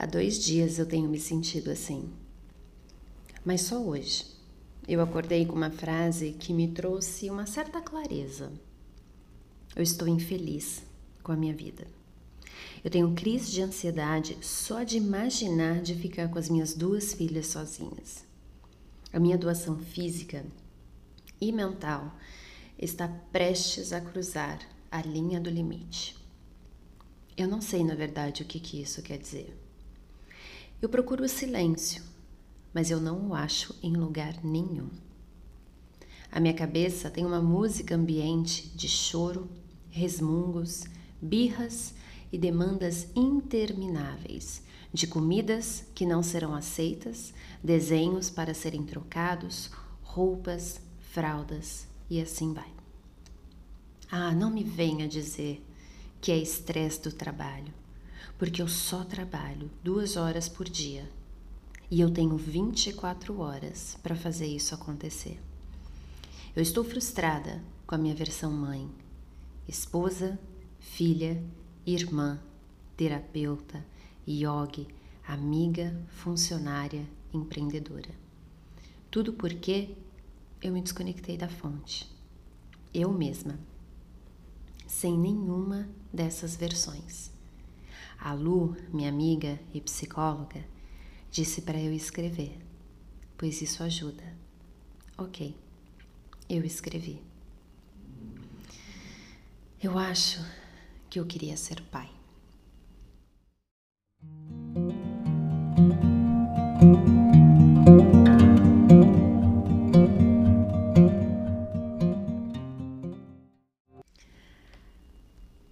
Há dois dias eu tenho me sentido assim. Mas só hoje. Eu acordei com uma frase que me trouxe uma certa clareza. Eu estou infeliz com a minha vida. Eu tenho crise de ansiedade só de imaginar de ficar com as minhas duas filhas sozinhas. A minha doação física e mental está prestes a cruzar a linha do limite. Eu não sei, na verdade, o que, que isso quer dizer. Eu procuro o silêncio, mas eu não o acho em lugar nenhum. A minha cabeça tem uma música ambiente de choro, resmungos, birras e demandas intermináveis, de comidas que não serão aceitas, desenhos para serem trocados, roupas, fraldas e assim vai. Ah, não me venha dizer que é estresse do trabalho, porque eu só trabalho duas horas por dia e eu tenho 24 horas para fazer isso acontecer. Eu estou frustrada com a minha versão mãe, esposa, filha, irmã, terapeuta, yogi, amiga, funcionária, empreendedora. Tudo porque eu me desconectei da fonte. Eu mesma. Sem nenhuma dessas versões. A Lu, minha amiga e psicóloga, disse para eu escrever, pois isso ajuda. Ok, eu escrevi. Eu acho que eu queria ser pai.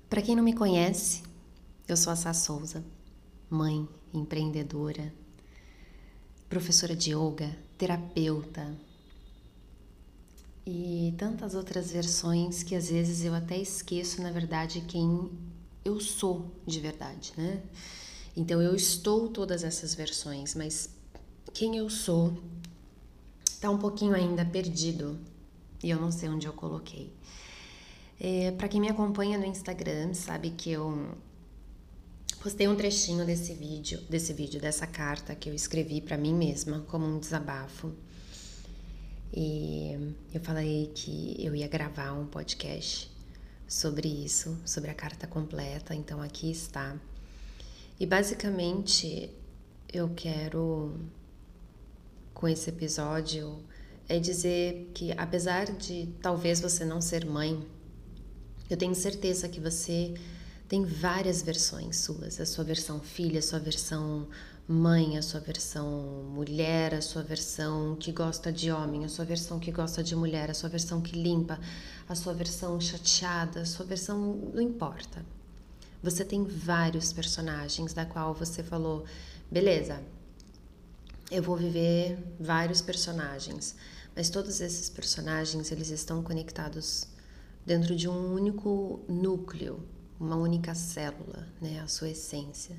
Para quem não me conhece, eu sou a Sá Souza, mãe, empreendedora, professora de yoga, terapeuta e tantas outras versões que às vezes eu até esqueço, na verdade, quem eu sou de verdade, né? Então eu estou todas essas versões, mas quem eu sou tá um pouquinho ainda perdido e eu não sei onde eu coloquei. É, para quem me acompanha no Instagram, sabe que eu postei um trechinho desse vídeo, desse vídeo, dessa carta que eu escrevi para mim mesma como um desabafo. E eu falei que eu ia gravar um podcast sobre isso, sobre a carta completa, então aqui está. E basicamente eu quero com esse episódio é dizer que apesar de talvez você não ser mãe, eu tenho certeza que você tem várias versões suas, a sua versão filha, a sua versão mãe, a sua versão mulher, a sua versão que gosta de homem, a sua versão que gosta de mulher, a sua versão que limpa, a sua versão chateada, a sua versão não importa. Você tem vários personagens da qual você falou, beleza, eu vou viver vários personagens, mas todos esses personagens eles estão conectados dentro de um único núcleo, uma única célula, né, a sua essência.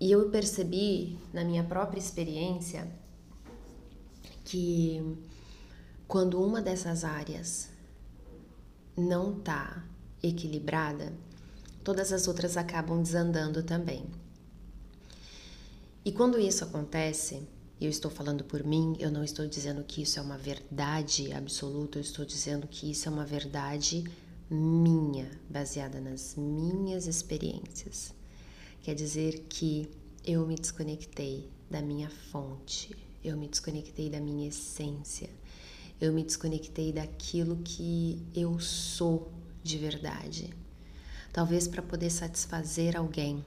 E eu percebi na minha própria experiência que quando uma dessas áreas não está equilibrada, todas as outras acabam desandando também. E quando isso acontece, eu estou falando por mim, eu não estou dizendo que isso é uma verdade absoluta, eu estou dizendo que isso é uma verdade minha, baseada nas minhas experiências. Quer dizer que eu me desconectei da minha fonte, eu me desconectei da minha essência, eu me desconectei daquilo que eu sou de verdade. Talvez para poder satisfazer alguém,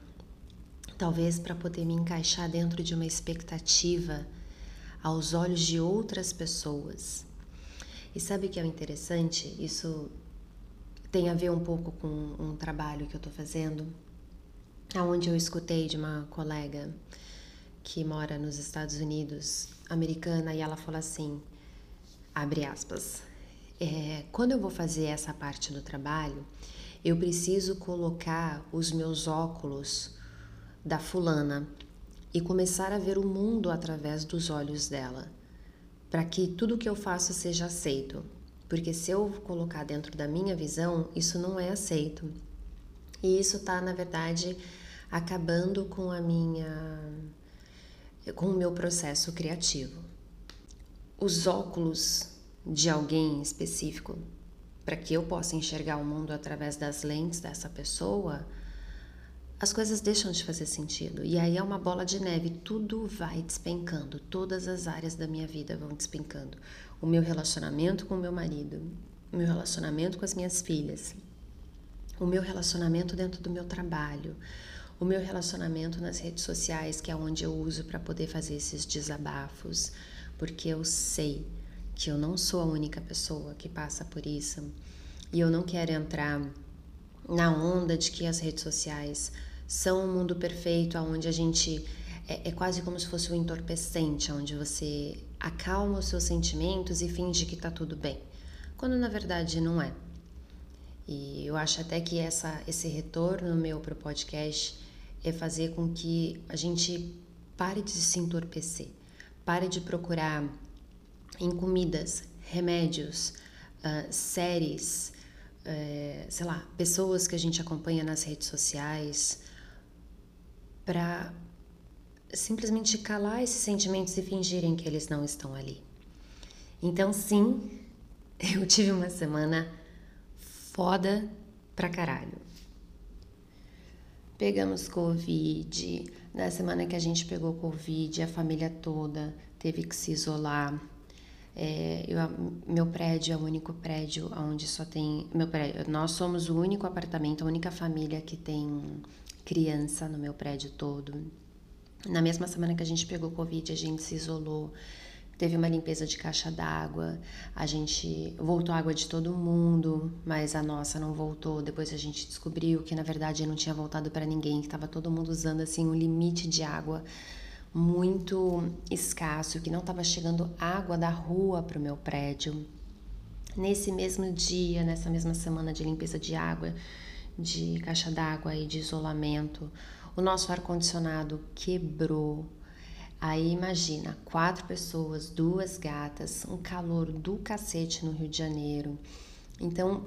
talvez para poder me encaixar dentro de uma expectativa aos olhos de outras pessoas. E sabe o que é interessante? Isso tem a ver um pouco com um trabalho que eu estou fazendo, aonde eu escutei de uma colega que mora nos Estados Unidos, americana, e ela falou assim, abre aspas, é, quando eu vou fazer essa parte do trabalho, eu preciso colocar os meus óculos da fulana e começar a ver o mundo através dos olhos dela, para que tudo que eu faço seja aceito. Porque se eu colocar dentro da minha visão, isso não é aceito. E isso está, na verdade, acabando com a minha com o meu processo criativo. Os óculos de alguém específico para que eu possa enxergar o mundo através das lentes dessa pessoa, as coisas deixam de fazer sentido. E aí é uma bola de neve, tudo vai despencando, todas as áreas da minha vida vão despencando. O meu relacionamento com o meu marido, o meu relacionamento com as minhas filhas, o meu relacionamento dentro do meu trabalho, o meu relacionamento nas redes sociais, que é onde eu uso para poder fazer esses desabafos, porque eu sei que eu não sou a única pessoa que passa por isso e eu não quero entrar na onda de que as redes sociais são um mundo perfeito, onde a gente é, é, quase como se fosse um entorpecente, onde você acalma os seus sentimentos e finge que está tudo bem, quando na verdade não é. E eu acho até que essa, esse retorno meu para o podcast é fazer com que a gente pare de se entorpecer, pare de procurar em comidas, remédios, uh, séries, uh, sei lá, pessoas que a gente acompanha nas redes sociais, para simplesmente calar esses sentimentos e fingirem que eles não estão ali. Então, sim, eu tive uma semana foda pra caralho. Pegamos Covid. Na semana que a gente pegou Covid, a família toda teve que se isolar. É, eu, meu prédio é o único prédio onde só tem. Meu prédio, nós somos o único apartamento, a única família que tem criança no meu prédio todo. Na mesma semana que a gente pegou Covid, a gente se isolou, teve uma limpeza de caixa d'água, a gente voltou água de todo mundo, mas a nossa não voltou. Depois a gente descobriu que na verdade não tinha voltado para ninguém, que estava todo mundo usando assim um limite de água muito escasso, que não estava chegando água da rua para o meu prédio. Nesse mesmo dia, nessa mesma semana de limpeza de água, de caixa d'água e de isolamento, o nosso ar-condicionado quebrou. Aí imagina, quatro pessoas, duas gatas, um calor do cacete no Rio de Janeiro. Então,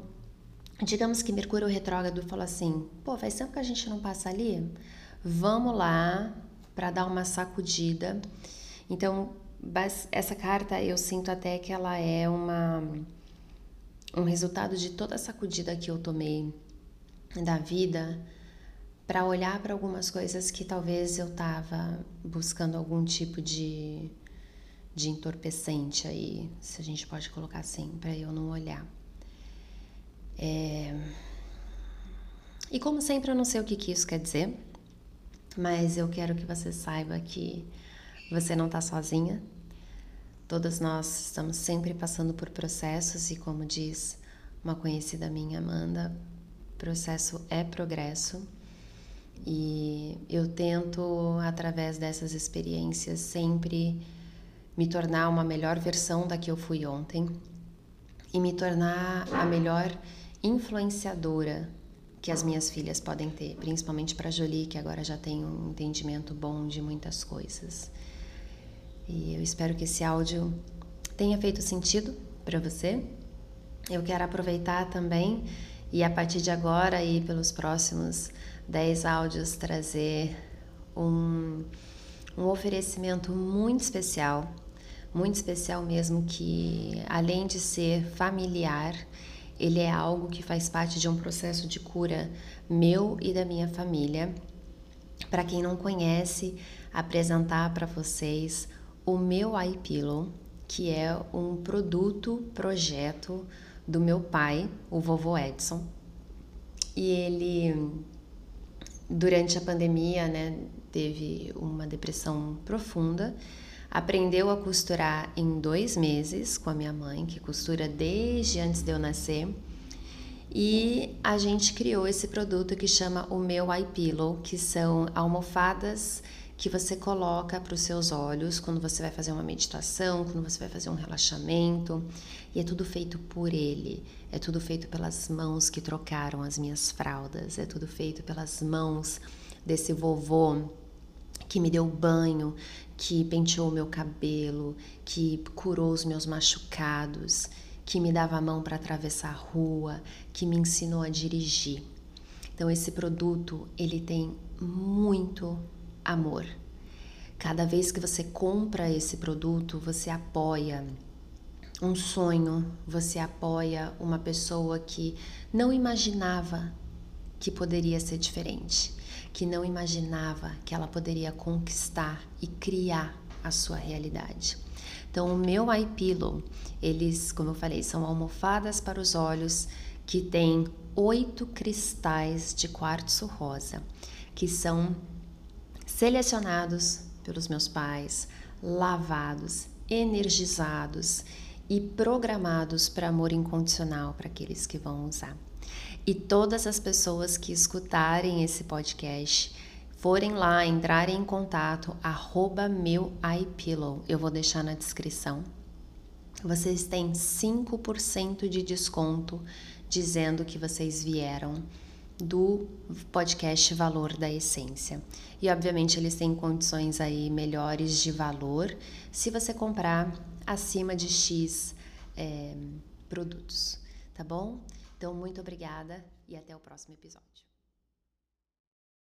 digamos que Mercúrio retrógrado falou assim: pô, faz tempo que a gente não passa ali? Vamos lá para dar uma sacudida. Então, essa carta eu sinto até que ela é uma um resultado de toda a sacudida que eu tomei da vida para olhar para algumas coisas que talvez eu tava buscando algum tipo de, de entorpecente aí, se a gente pode colocar assim, para eu não olhar. É... E como sempre, eu não sei o que, que isso quer dizer, mas eu quero que você saiba que você não está sozinha. Todas nós estamos sempre passando por processos e, como diz uma conhecida minha, Amanda, processo é progresso e eu tento, através dessas experiências, sempre me tornar uma melhor versão da que eu fui ontem e me tornar a melhor influenciadora que as minhas filhas podem ter, principalmente para Jolie, que agora já tem um entendimento bom de muitas coisas. E eu espero que esse áudio tenha feito sentido para você. Eu quero aproveitar também e a partir de agora e pelos próximos 10 áudios trazer um, um oferecimento muito especial, muito especial mesmo, que além de ser familiar, ele é algo que faz parte de um processo de cura meu e da minha família. Para quem não conhece, apresentar para vocês o meu iPillow, que é um produto, projeto do meu pai, o vovô Edson. E ele, durante a pandemia, né, teve uma depressão profunda. Aprendeu a costurar em dois meses com a minha mãe, que costura desde antes de eu nascer. E a gente criou esse produto que chama o meu iPillow, que são almofadas que você coloca para os seus olhos quando você vai fazer uma meditação, quando você vai fazer um relaxamento. E é tudo feito por ele. É tudo feito pelas mãos que trocaram as minhas fraldas. É tudo feito pelas mãos desse vovô que me deu banho, que penteou meu cabelo, que curou os meus machucados, que me dava a mão para atravessar a rua, que me ensinou a dirigir. Então esse produto, ele tem muito amor. Cada vez que você compra esse produto, você apoia um sonho, você apoia uma pessoa que não imaginava que poderia ser diferente, que não imaginava que ela poderia conquistar e criar a sua realidade. Então, o meu iPillow, eles, como eu falei, são almofadas para os olhos que tem oito cristais de quartzo rosa, que são selecionados pelos meus pais, lavados, energizados e programados para amor incondicional para aqueles que vão usar. E todas as pessoas que escutarem esse podcast forem lá, entrarem em contato, arroba meu iPillow, eu vou deixar na descrição. Vocês têm 5% de desconto dizendo que vocês vieram do podcast Valor da Essência. E obviamente eles têm condições aí melhores de valor se você comprar acima de X é, produtos, tá bom? Então, muito obrigada e até o próximo episódio.